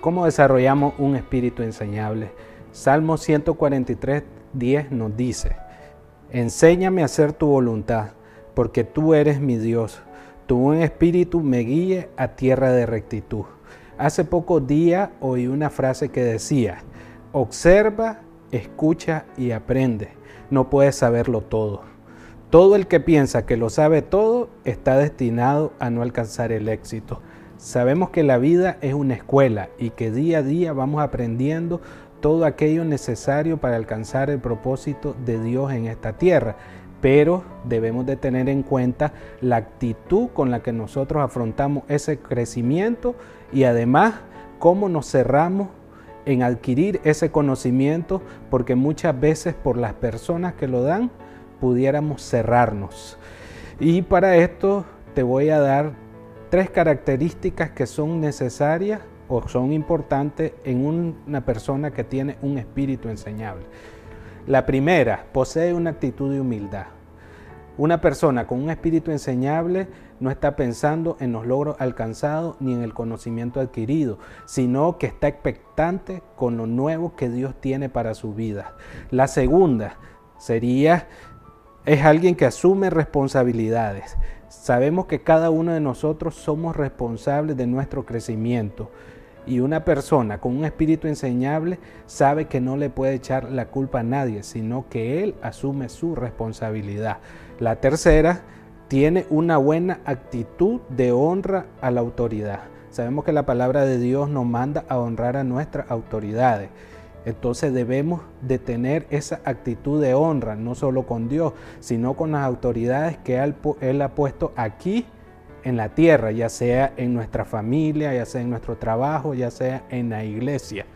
¿Cómo desarrollamos un espíritu enseñable? Salmo 143, 10 nos dice, Enséñame a hacer tu voluntad, porque tú eres mi Dios. Tu buen espíritu me guíe a tierra de rectitud. Hace pocos días oí una frase que decía, observa, escucha y aprende. No puedes saberlo todo. Todo el que piensa que lo sabe todo está destinado a no alcanzar el éxito. Sabemos que la vida es una escuela y que día a día vamos aprendiendo todo aquello necesario para alcanzar el propósito de Dios en esta tierra. Pero debemos de tener en cuenta la actitud con la que nosotros afrontamos ese crecimiento y además cómo nos cerramos en adquirir ese conocimiento, porque muchas veces por las personas que lo dan, pudiéramos cerrarnos. Y para esto te voy a dar tres características que son necesarias o son importantes en una persona que tiene un espíritu enseñable. La primera, posee una actitud de humildad. Una persona con un espíritu enseñable no está pensando en los logros alcanzados ni en el conocimiento adquirido, sino que está expectante con lo nuevo que Dios tiene para su vida. La segunda sería es alguien que asume responsabilidades. Sabemos que cada uno de nosotros somos responsables de nuestro crecimiento. Y una persona con un espíritu enseñable sabe que no le puede echar la culpa a nadie, sino que él asume su responsabilidad. La tercera, tiene una buena actitud de honra a la autoridad. Sabemos que la palabra de Dios nos manda a honrar a nuestras autoridades. Entonces debemos de tener esa actitud de honra, no solo con Dios, sino con las autoridades que Él, ha puesto aquí en la tierra, ya sea en nuestra familia, ya sea en nuestro trabajo, ya sea en la iglesia.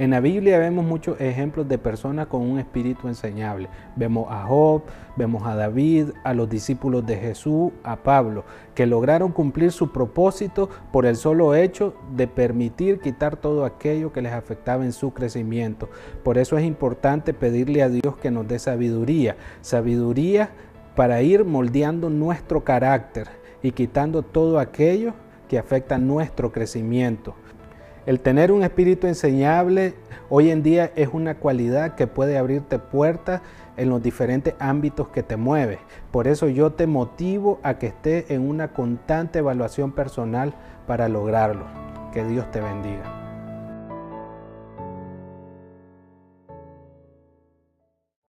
En la Biblia vemos muchos ejemplos de personas con un espíritu enseñable. Vemos a Job, vemos a David, a los discípulos de Jesús, a Pablo, que lograron cumplir su propósito por el solo hecho de permitir quitar todo aquello que les afectaba en su crecimiento. Por eso es importante pedirle a Dios que nos dé sabiduría, sabiduría para ir moldeando nuestro carácter y quitando todo aquello que afecta nuestro crecimiento. El tener un espíritu enseñable hoy en día es una cualidad que puede abrirte puertas en los diferentes ámbitos que te mueves. Por eso yo te motivo a que estés en una constante evaluación personal para lograrlo. Que Dios te bendiga.